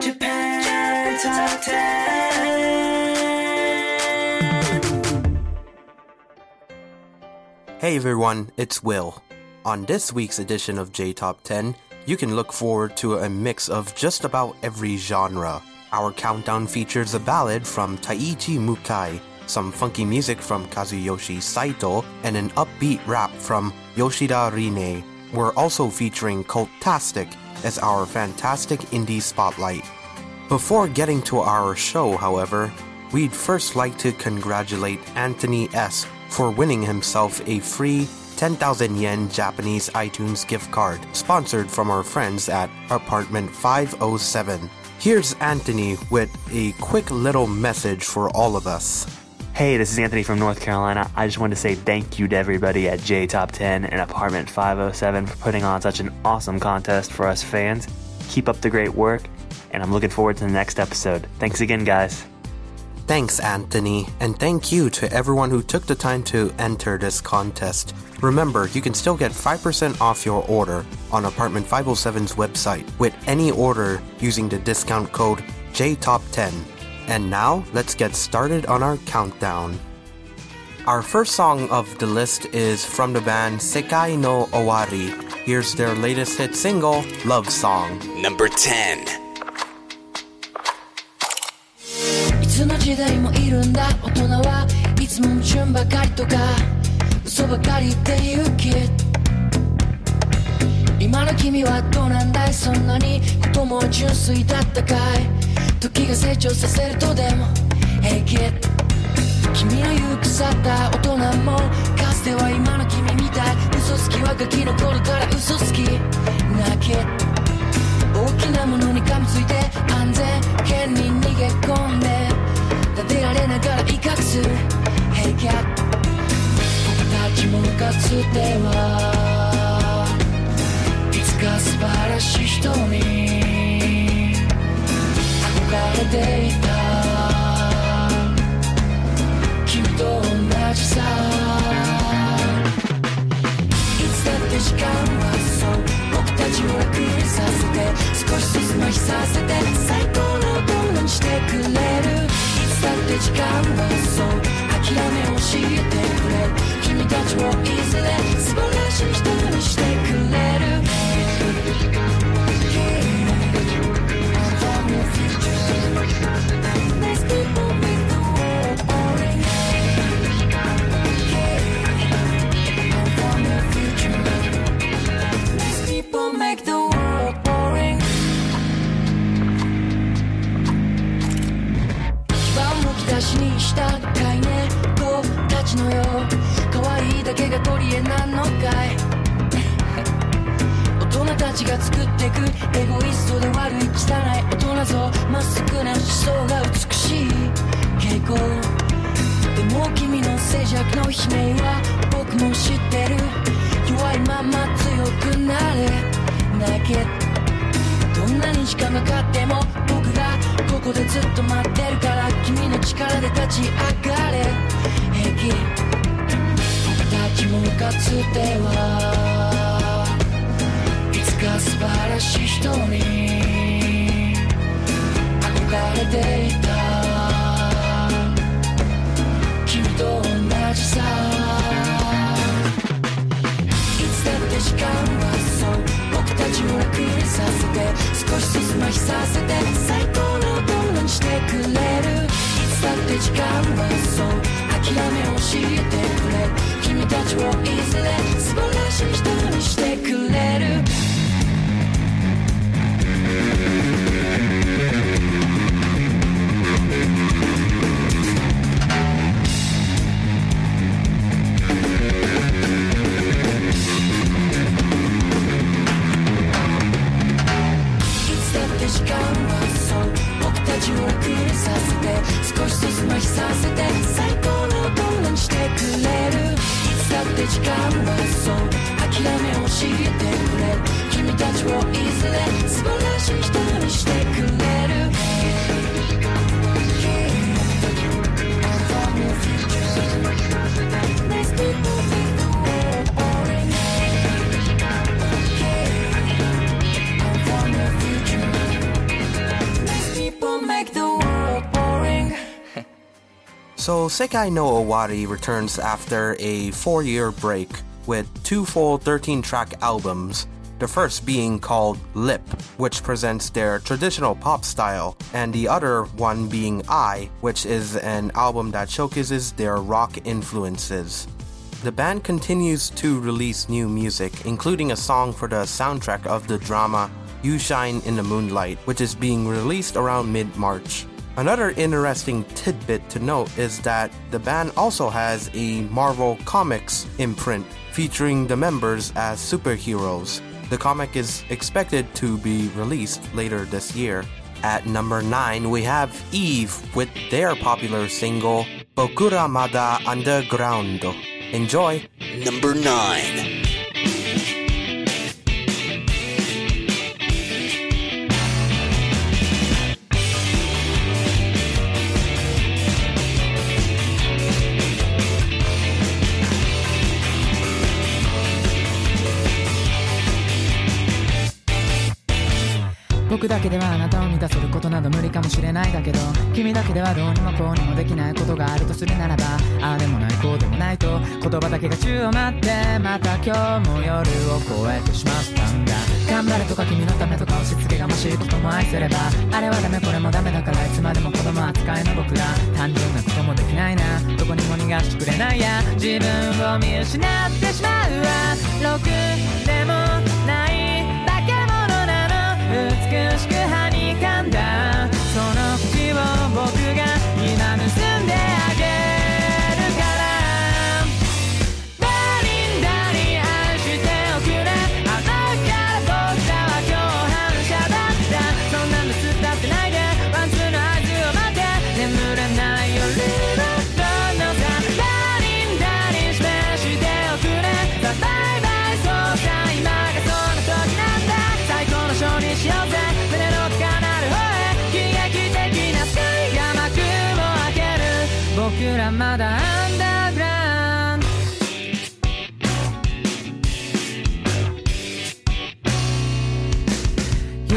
Japan Top 10. Hey everyone, it's Will. On this week's edition of J Top 10, you can look forward to a mix of just about every genre. Our countdown features a ballad from Taichi Mukai, some funky music from Kazuyoshi Saito, and an upbeat rap from Yoshida Rine. We're also featuring Cultastic as our fantastic indie spotlight. Before getting to our show, however, we'd first like to congratulate Anthony S. for winning himself a free 10,000 yen Japanese iTunes gift card, sponsored from our friends at Apartment 507. Here's Anthony with a quick little message for all of us. Hey, this is Anthony from North Carolina. I just wanted to say thank you to everybody at J Top 10 and Apartment 507 for putting on such an awesome contest for us fans. Keep up the great work, and I'm looking forward to the next episode. Thanks again, guys. Thanks, Anthony, and thank you to everyone who took the time to enter this contest. Remember, you can still get 5% off your order on Apartment 507's website with any order using the discount code JTOP10. And now, let's get started on our countdown. Our first song of the list is from the band Sekai no Owari. Here's their latest hit single, Love Song. Number 10. いつの時代もいるんだ大人はいつも矛盾ばかりとか嘘ばかり言って言うけ 今の君はどうなんだい？そんなにことも純粋だったかい？時が成長させるとでも平気君の言う腐った大人もかつては今の君みたい。嘘つきはガキの頃から嘘つき。なけ。大きなものに噛みついて安全圏に逃げ込んで。撫でられながら威嚇する。平気僕たちもかつてはいつか素晴らしい人に憧れていた。君と同じさ。いつだって時間はそう。僕たちを楽にさせて。少しずつ麻痺させて。最高のものにしてくれる。いつだって時間はそう。諦めを教えてくれ。君たちをいずれ素晴らしい人にしてくれる These people make the world boring. I'm from the future. These people make the world boring. 基盤むき出しにしたかいね子たちのよ可愛いだけが取り柄なのかい？大人たちが作ってくエゴイストで悪い汚い大人像まっすぐな思想が美しい。傾向でも君の静寂の悲鳴は僕も知ってる。弱いまま強くなれ。なきゃどんなに時間がかかっても僕がここでずっと待ってるから君の力で立ち上がれ。平気ちもかつてはいつか素晴らしい人に憧れていた君と同じさ。いつだって時間はそう。僕たちを楽にさ。せて少しずつ麻痺させて。最高の大人にしてくれる。いつだって時間はそう。諦めを教えてくれ。君たちをいずれ素晴らしい人にしてくれる。ん。だそう諦めを知りて。So Sekai no Owari returns after a four-year break with two full 13-track albums, the first being called Lip, which presents their traditional pop style, and the other one being Eye, which is an album that showcases their rock influences. The band continues to release new music, including a song for the soundtrack of the drama You Shine in the Moonlight, which is being released around mid March. Another interesting tidbit to note is that the band also has a Marvel Comics imprint featuring the members as superheroes. The comic is expected to be released later this year. At number 9, we have Eve with their popular single Bokura Mada Underground. Enjoy! Number 9. 僕だけではあなたを満たせることなど無理かもしれないだけど君だけではどうにもこうにもできないことがあるとするならばああでもないこうでもないと言葉だけが宙を待ってまた今日も夜を越えてしまったんだ。頑張れとか君のためとか押し付けがましいことも愛すればあれはダメこれもダメだからいつまでも子供扱いの僕ら単純なこともできないな。どこにも逃がしてくれないや。自分を見失ってしまうわ。ろくでも美しくはにかんだ。その口を僕が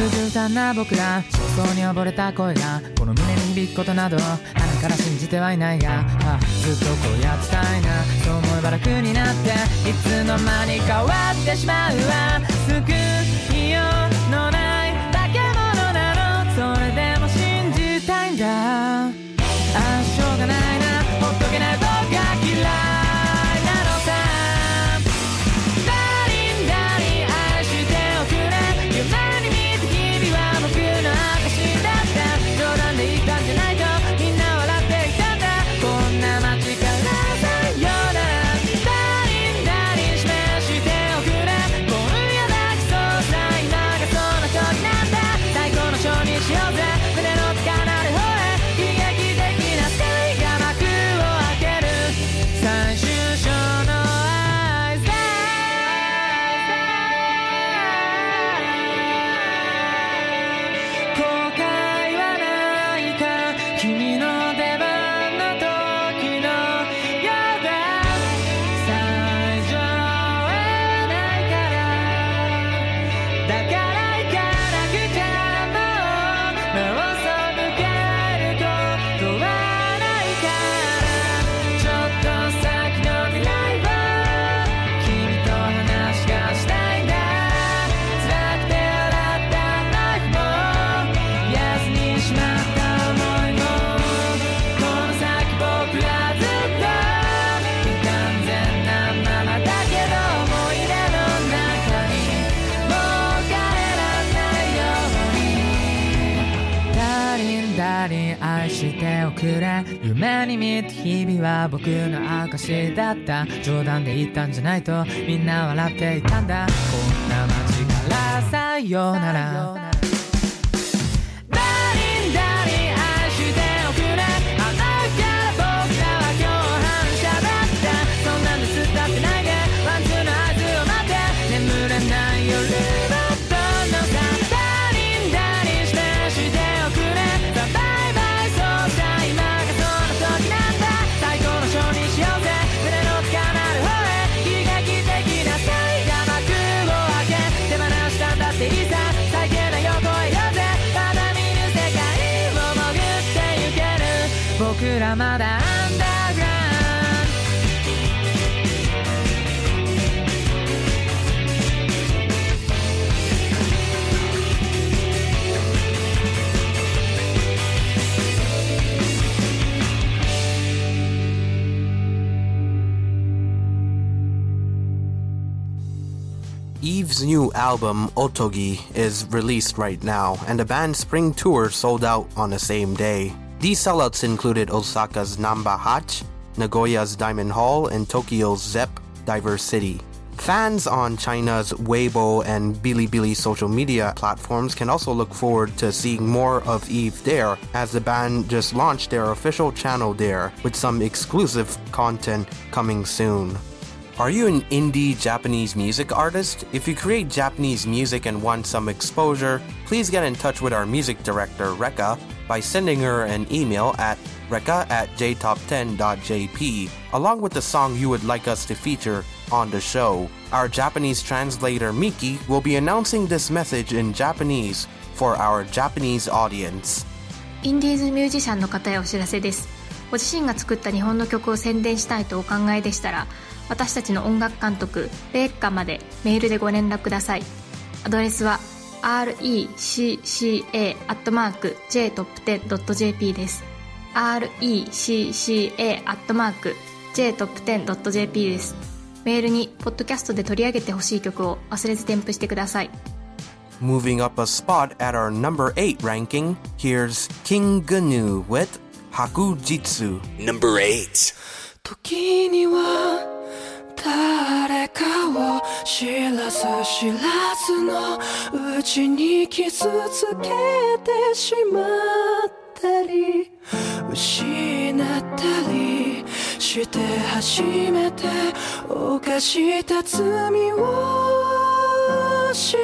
ずさんな僕ら。焦燥に溺れた声が。この胸に響くことなど鼻から信じてはいないが、あずっとこうやってたいな。そう思えば楽になっていつの間にか終わってしまうわ。ておくれ。夢に見た日々は僕の証だった。冗談で言ったんじゃないとみんな笑っていたんだ。こんな街からさよなら。Eve's new album, Otogi, is released right now, and the band's spring tour sold out on the same day. These sellouts included Osaka's Namba Hatch, Nagoya's Diamond Hall, and Tokyo's Zepp DiverCity. Fans on China's Weibo and Bilibili social media platforms can also look forward to seeing more of Eve there, as the band just launched their official channel there, with some exclusive content coming soon. Are you an indie Japanese music artist? If you create Japanese music and want some exposure, please get in touch with our music director, Reka, by sending her an email at reka at jtop10.jp, along with the song you would like us to feature on the show. Our Japanese translator, Miki, will be announcing this message in Japanese for our Japanese audience. インディーズミュージシャンの方へお知らせですご自身が作った日本の曲を宣伝したいとお考えでしたら 私たちの音楽監督レイカまでメールでご連絡くださいアドレスは recca.jtop10.jp です recca.jtop10.jp ですメールにポッドキャストで取り上げてほしい曲を忘れず添付してください Moving up a spot at our number 8 ranking, here's King Gnu with Hakujitsu. Number 8. 時には誰かを知らず知らずのうちに傷つけてしまったり失ったりして初めて犯した罪を知る。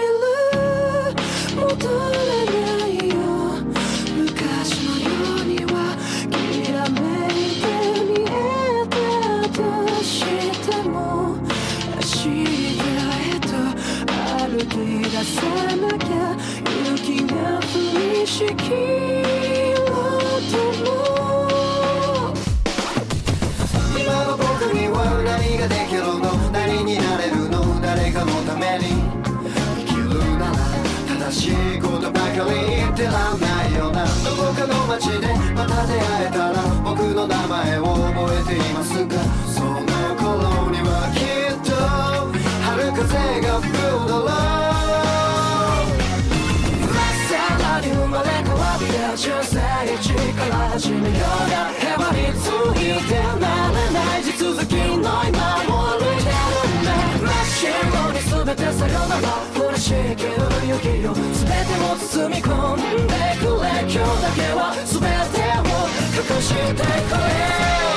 戻れしいことばかり言ってらんないよなどこかの街でまた出会えたら僕の名前を覚えていますか包み込んでくれ。今日だけは全てを隠してくれ。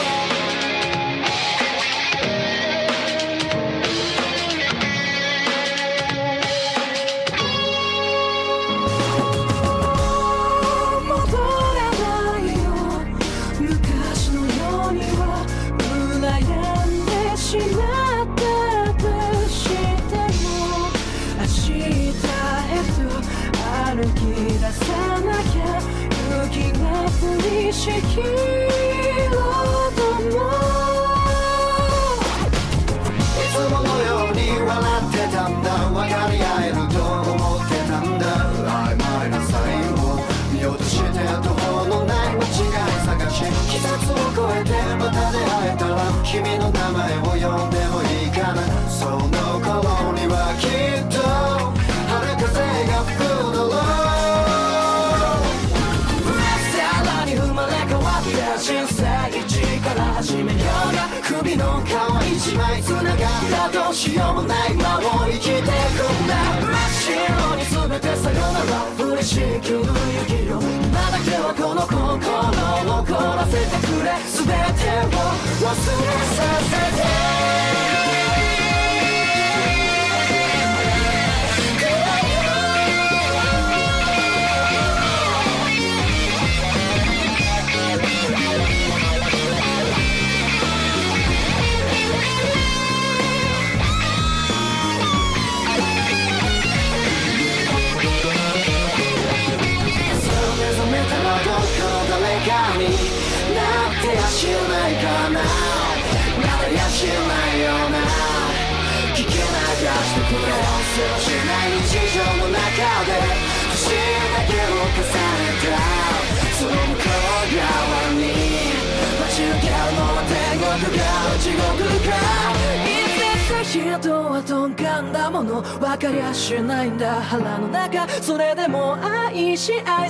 しようもない今を生きてくんだ。真っ白に全てさよなら嬉しい気の雪よ今だけはこの心を残らせてくれ。全てを忘れさせて。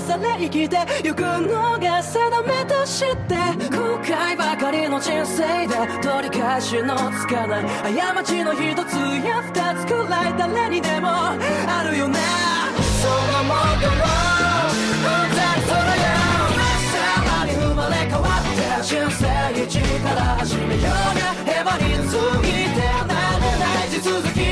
し愛され生きてゆくのが定めとして後悔ばかりの人生で取り返しのつかない。過ちの一つや二つくらい誰にでもあるよなそんなもんかも本当にそれよさらに生まれ変わって人生一から始めようがヘマについてなれない。地続き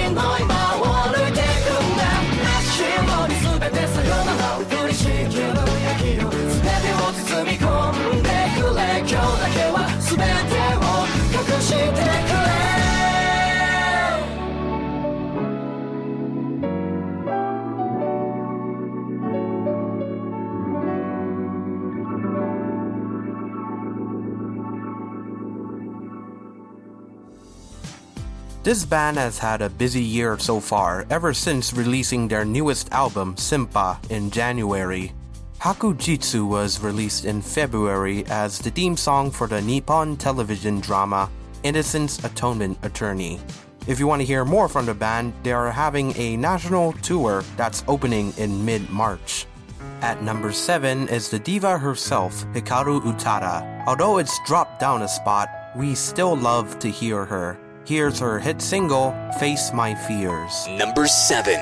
This band has had a busy year so far, ever since releasing their newest album, Sympa, in January. Hakujitsu was released in February as the theme song for the Nippon television drama Innocence Atonement Attorney. If you want to hear more from the band, they are having a national tour that's opening in mid March. At number 7 is the diva herself, Hikaru Utada. Although it's dropped down a spot, we still love to hear her. Here's her hit single, Face My Fears. Number 7.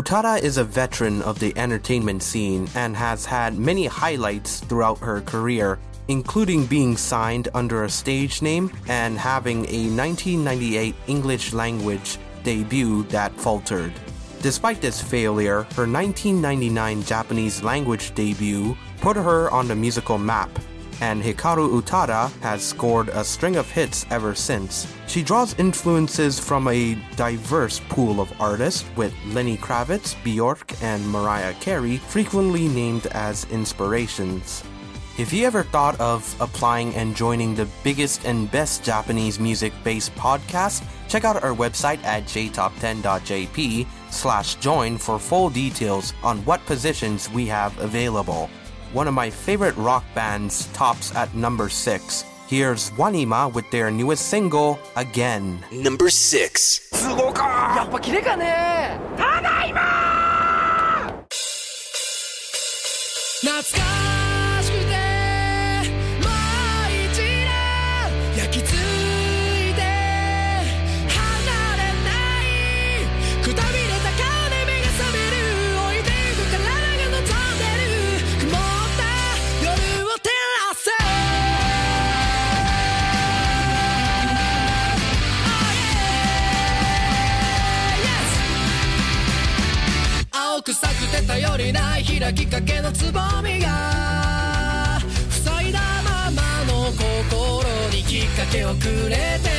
Utada is a veteran of the entertainment scene and has had many highlights throughout her career, including being signed under a stage name and having a 1998 English language debut that faltered. Despite this failure, her 1999 Japanese language debut put her on the musical map, and Hikaru Utada has scored a string of hits ever since. She draws influences from a diverse pool of artists, with Lenny Kravitz, Bjork, and Mariah Carey frequently named as inspirations. If you ever thought of applying and joining the biggest and best Japanese music based podcast, check out our website at jtop10.jp slash join for full details on what positions we have available One of my favorite rock bands tops at number 6. Here's Wanima with their newest single, Again. Number 6. やっぱキレかねただいま懐かしく 頼りない開きかけのつぼみが塞いだままの心にきっかけをくれて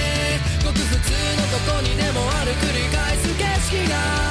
ごく普通のとこにでもある繰り返す景色が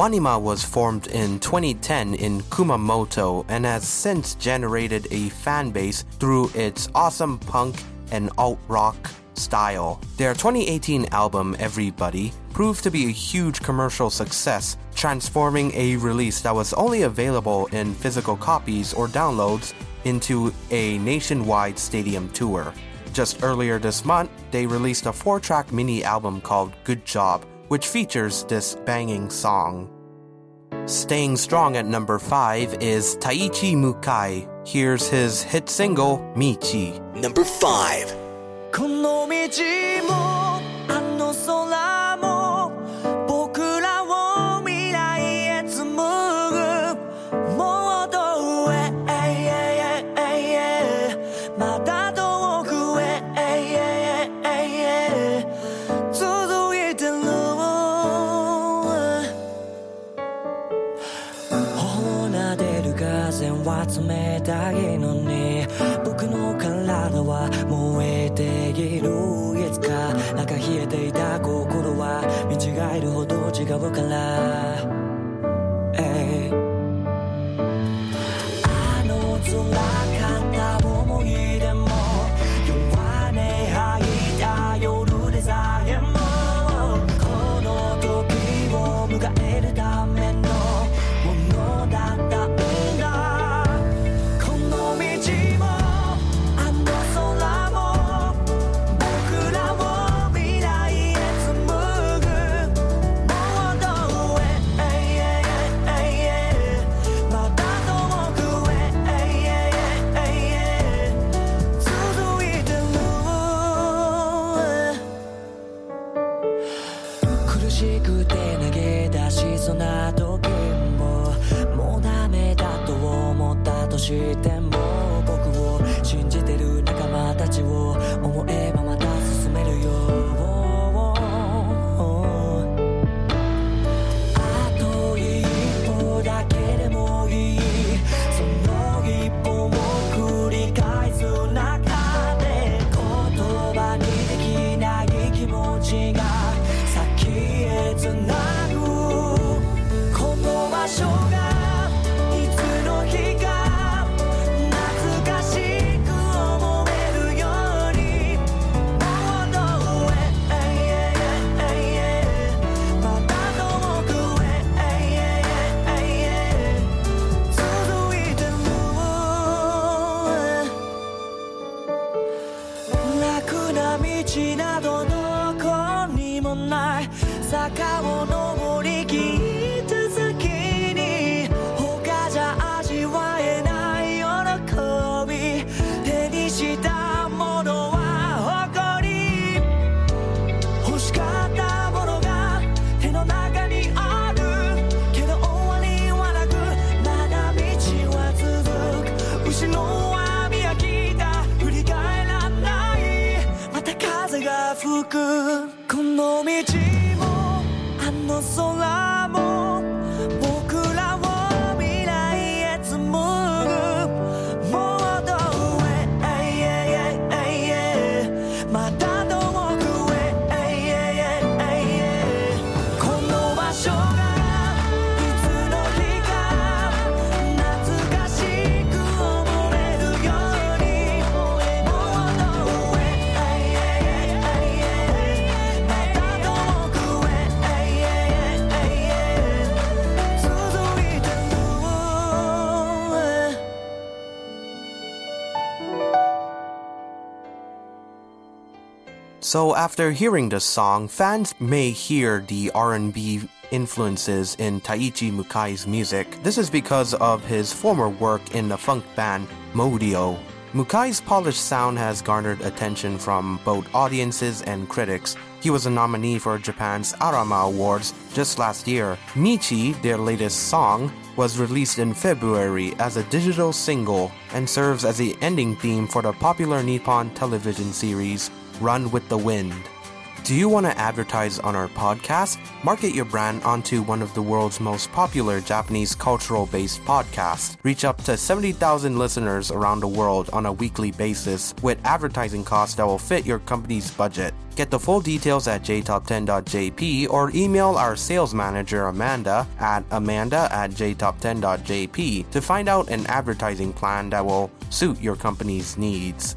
Wanima was formed in 2010 in Kumamoto and has since generated a fan base through its awesome punk and alt rock style. Their 2018 album, Everybody, proved to be a huge commercial success, transforming a release that was only available in physical copies or downloads into a nationwide stadium tour. Just earlier this month, they released a four track mini album called Good Job, which features this banging song. Staying strong at number 5 is Taichi Mukai. Here's his hit single, Michi. Number 5. broke alive. So after hearing this song, fans may hear the R&B influences in Taichi Mukai's music. This is because of his former work in the funk band Modio. Mukai's polished sound has garnered attention from both audiences and critics. He was a nominee for Japan's Arama Awards just last year. Michi, their latest song, was released in February as a digital single and serves as the ending theme for the popular Nippon television series Run with the Wind. Do you want to advertise on our podcast? Market your brand onto one of the world's most popular Japanese cultural based podcasts. Reach up to 70,000 listeners around the world on a weekly basis with advertising costs that will fit your company's budget. Get the full details at jtop10.jp or email our sales manager Amanda at amanda at jtop10.jp to find out an advertising plan that will suit your company's needs.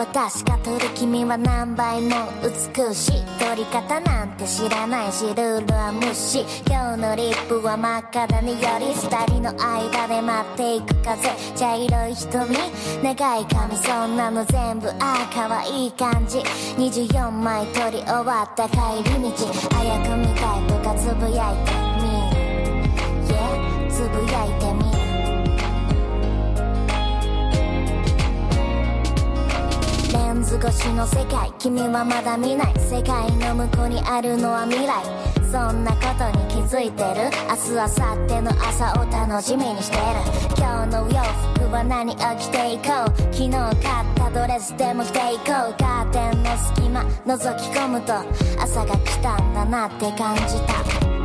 私が撮る君は何倍も美しい撮り方なんて知らないしルールは無視。今日のリップは真っ赤だねより二人の間で待っていく風。茶色い瞳長い髪そんなの全部ああ可愛い感じ。24枚撮り終わった帰り道。早く見たいとかつぶやいてレンズ越しの世界君はまだ見ない。世界の向こうにあるのは未来。そんなことに気づいてる？明日明後日の朝を楽しみにしてる。今日の洋服は何を着ていこう？昨日買ったドレスでも着ていこう。カーテンの隙間覗き込むと朝が来たんだなって感じた。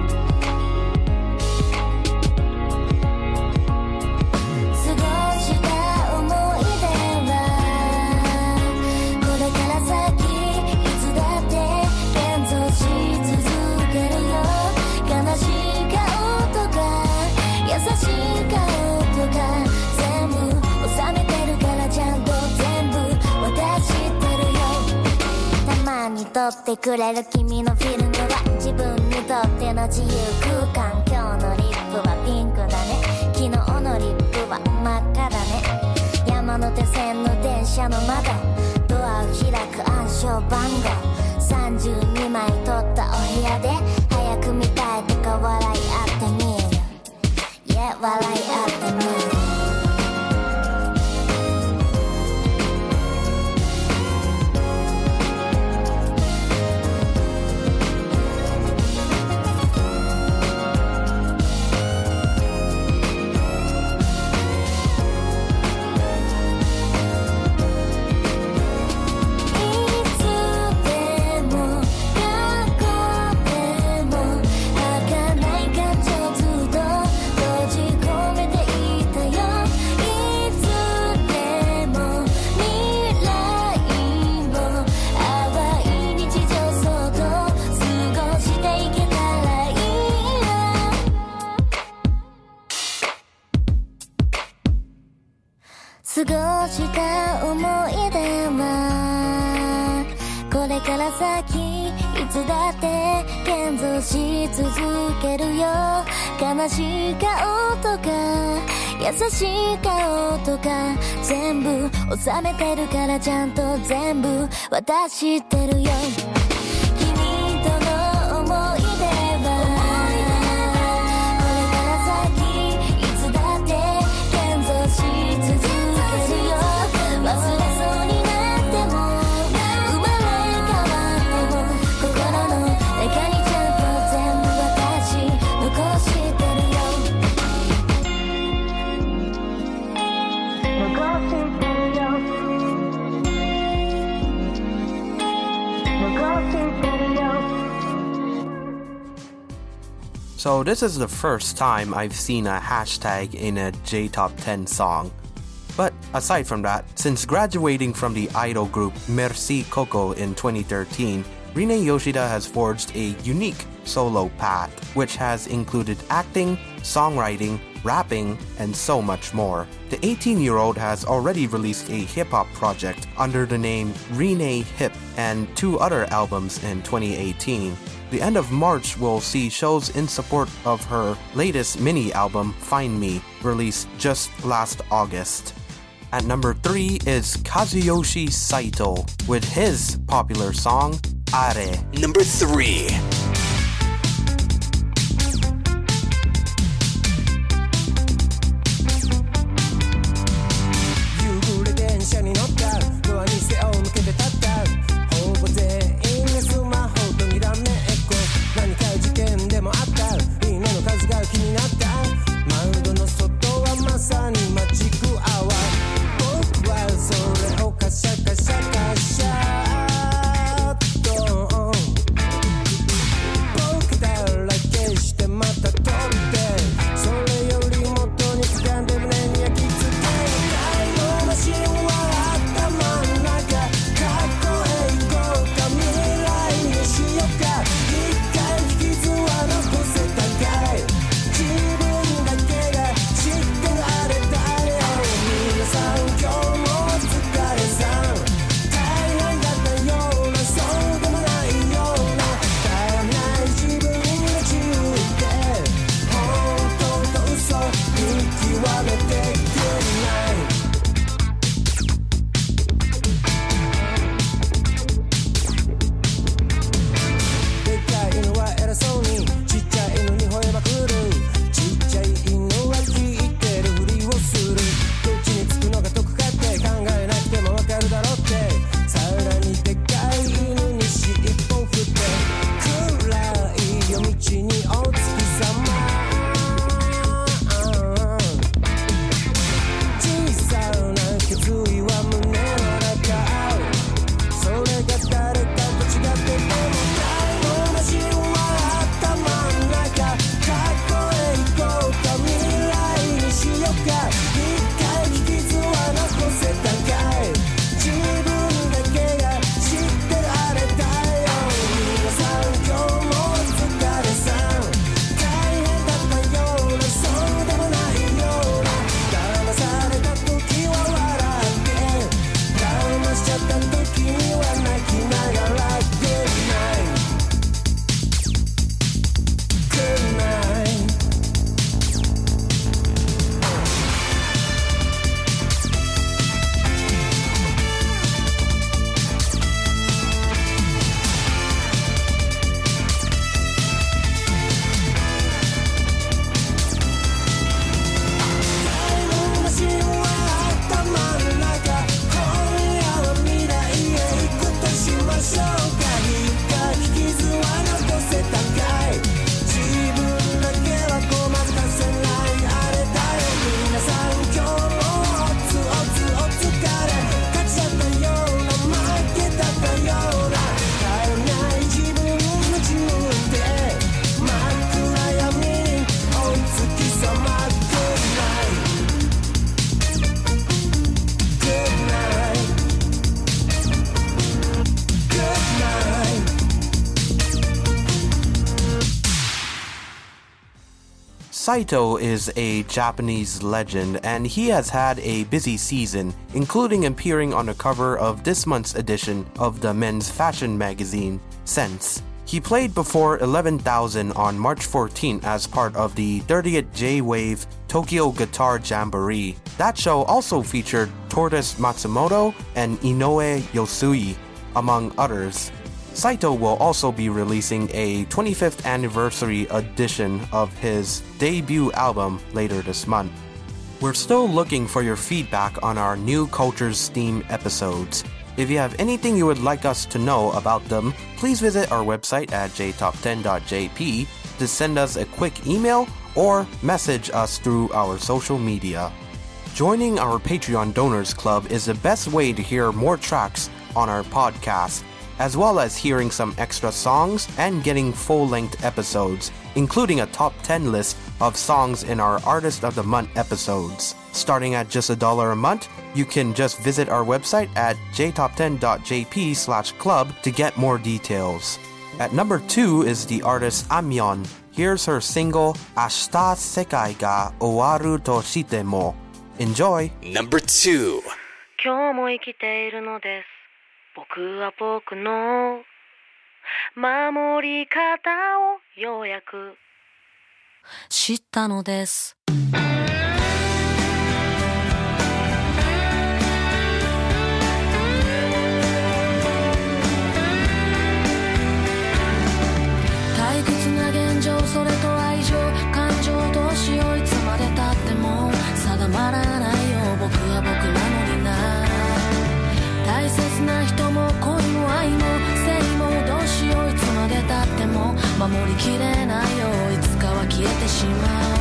撮ってくれる君のフィルムは自分にとっての自由空間。今日のリップはピンクだね。昨日のリップは真っ赤だね。山手線の電車の窓ドアを開く暗証番号。32枚取ったお部屋で早く見たいとか笑い合ってみる。Yeah 笑い合ってみる。続けるよ。悲しい顔とか優しい顔とか全部収めてるからちゃんと全部私 So, this is the first time I've seen a hashtag in a J Top 10 song. But aside from that, since graduating from the idol group Merci Coco in 2013, Rine Yoshida has forged a unique solo path, which has included acting, songwriting, rapping, and so much more. The 18 year old has already released a hip hop project under the name Rene Hip and two other albums in 2018. The end of March will see shows in support of her latest mini album, Find Me, released just last August. At number 3 is Kazuyoshi Saito with his popular song, Are. Number 3. Saito is a Japanese legend and he has had a busy season, including appearing on the cover of this month's edition of the men's fashion magazine, Sense. He played before 11,000 on March 14 as part of the 30th J-Wave Tokyo Guitar Jamboree. That show also featured Tortoise Matsumoto and Inoue Yosui, among others. Saito will also be releasing a 25th anniversary edition of his debut album later this month. We're still looking for your feedback on our New Cultures theme episodes. If you have anything you would like us to know about them, please visit our website at jtop10.jp to send us a quick email or message us through our social media. Joining our Patreon Donors Club is the best way to hear more tracks on our podcast, as well as hearing some extra songs and getting full length episodes, including a top 10 list of songs in our Artist of the Month episodes. Starting at just a dollar a month, you can just visit our website at jtop10.jp slash club to get more details. At number 2 is the artist Aimyon. Here's her single, Ashita Sekai ga Owaru to Shitemo. Enjoy! Number 2今日も生きているのです僕は僕の守り方をようやく知ったのです。きれないよ。いつかは消えてしまう。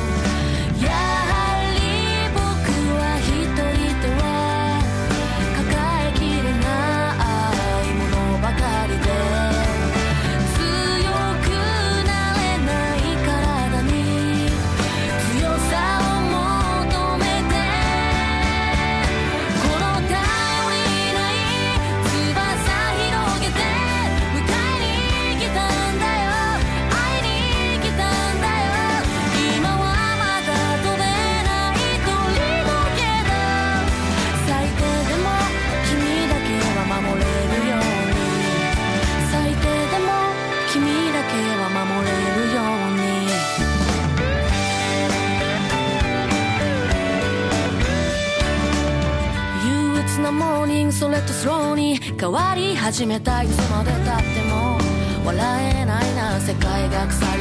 それとスローに変わり始めたい。つまでたっても笑えないな。世界が臭い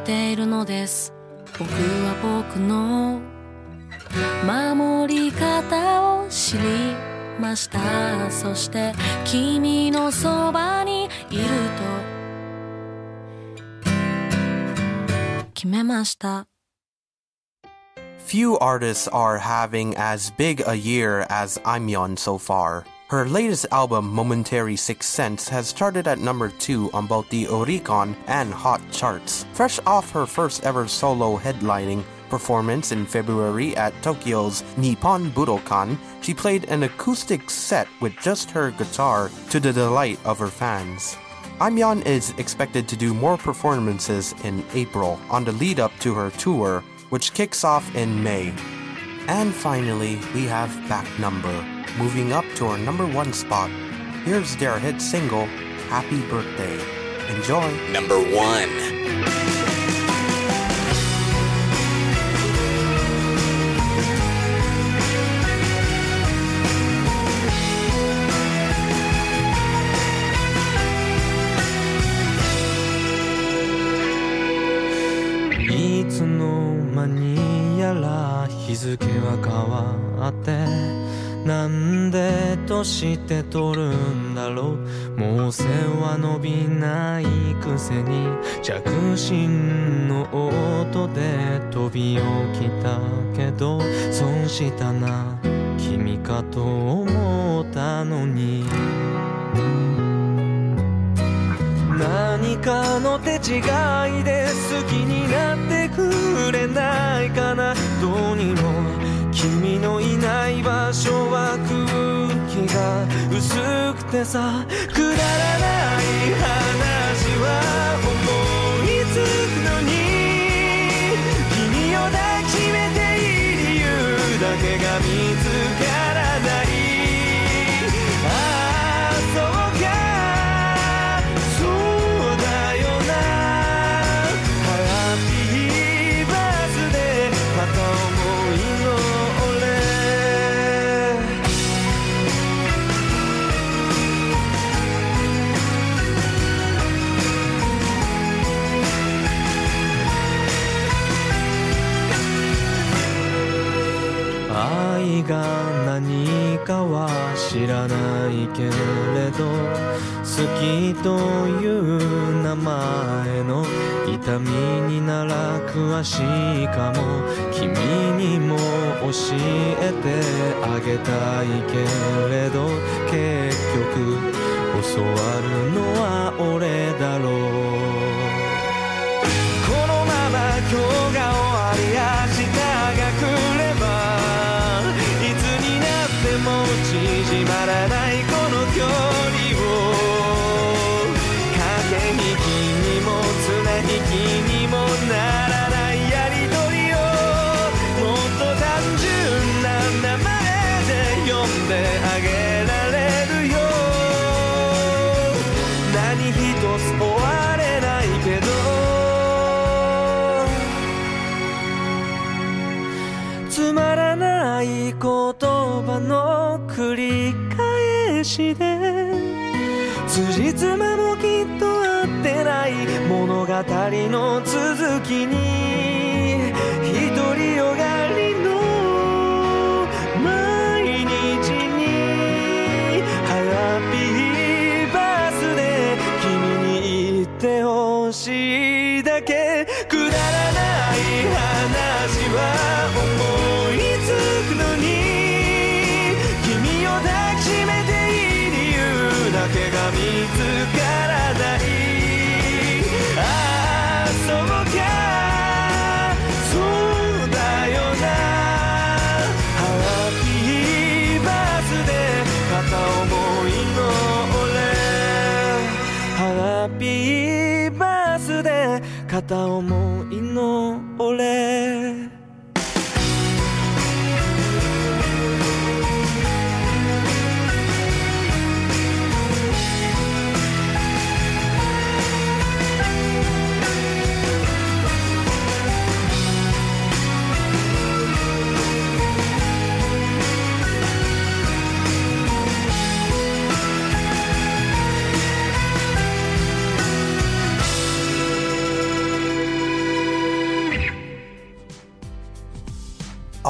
じているのです僕は僕の守り方を知りましたそして君のそばにいると決めました Few artists are having as big a year as I'm Yon so far. Her latest album, Momentary Sixth Sense, has charted at number 2 on both the Oricon and Hot charts. Fresh off her first ever solo headlining, performance in February at Tokyo's Nippon Budokan, she played an acoustic set with just her guitar to the delight of her fans. Aimyon is expected to do more performances in April on the lead up to her tour, which kicks off in May. And finally, we have Back Number, moving up to our number one spot. Here's their hit single, Happy Birthday. Enjoy! Number one. して取るんだろうもう背は伸びないくせに着信の音で飛び起きた。けど損したな君かと思ったのに。何かの手違いで好きになってくれないかな。どうにも君のいない場所は空気が薄くてさくだらない話は思いつくのに君を抱きしめていい理由だけが見つ知らないけれど好きという名前の痛みになら詳しいかも。君にも教えてあげたいけれど結局教わるのは俺だろしで辻褄もきっと合ってない物語の続きに一人よがた思いの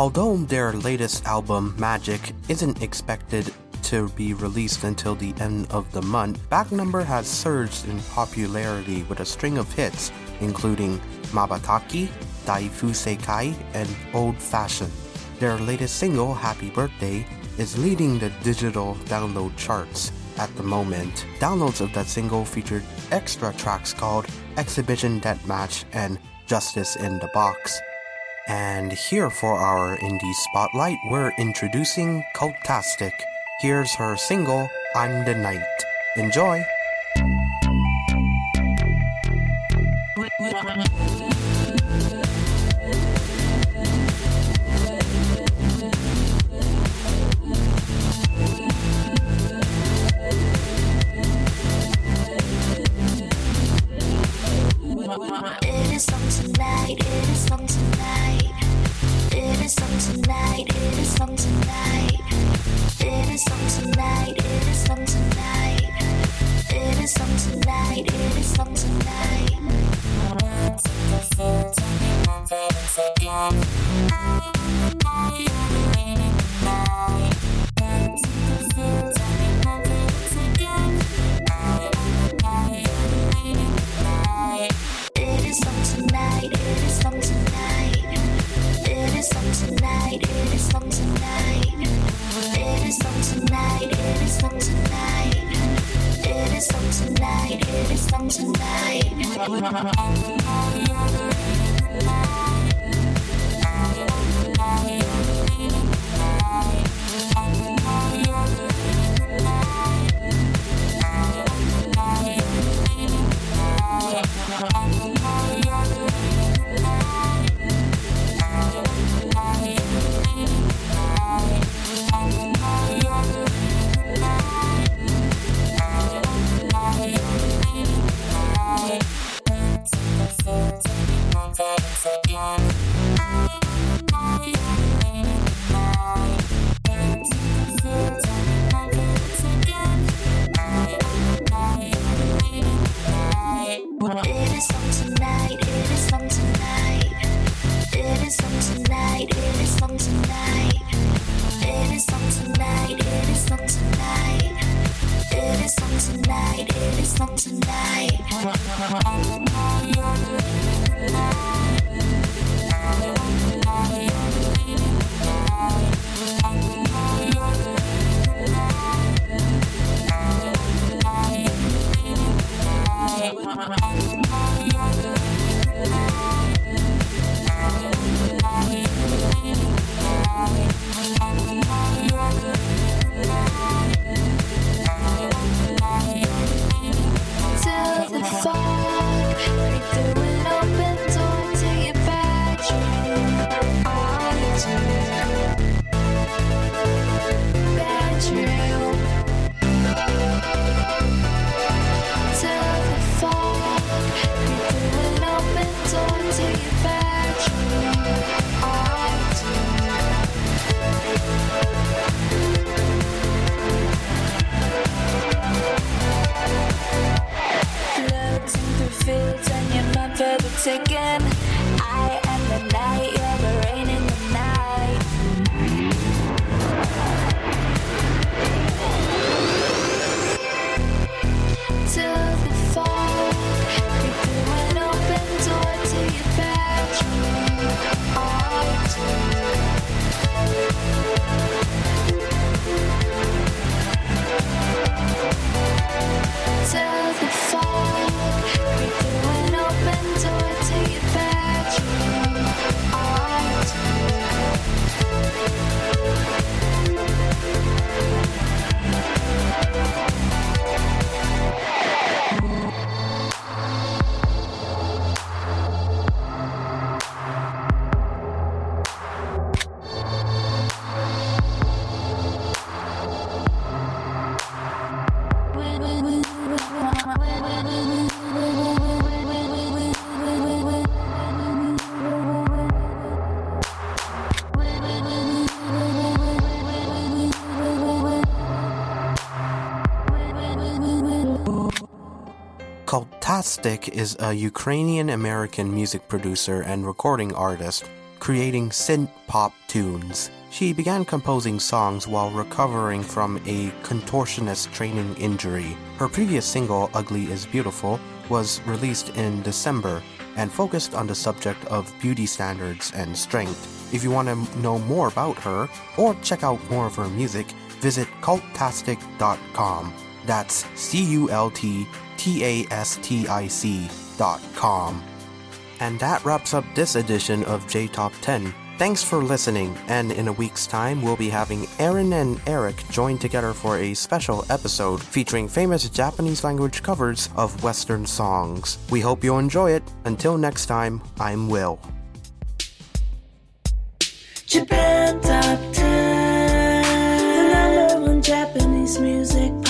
Although their latest album, Magic, isn't expected to be released until the end of the month, Back Number has surged in popularity with a string of hits, including Mabataki, Dai Fuseikai, and Old Fashioned. Their latest single, Happy Birthday, is leading the digital download charts at the moment. Downloads of that single featured extra tracks called Exhibition Deathmatch and Justice in the Box. And here for our indie spotlight, we're introducing Cultastic. Here's her single, I'm the Night. Enjoy! Cultastic is a Ukrainian American music producer and recording artist creating synth pop tunes. She began composing songs while recovering from a contortionist training injury. Her previous single, Ugly is Beautiful, was released in December and focused on the subject of beauty standards and strength. If you want to know more about her or check out more of her music, visit cultastic.com. That's C U L T T A S T I C dot com. And that wraps up this edition of J Top 10. Thanks for listening, and in a week's time, we'll be having Aaron and Eric join together for a special episode featuring famous Japanese language covers of Western songs. We hope you enjoy it. Until next time, I'm Will. Japan Top 10, the number one Japanese music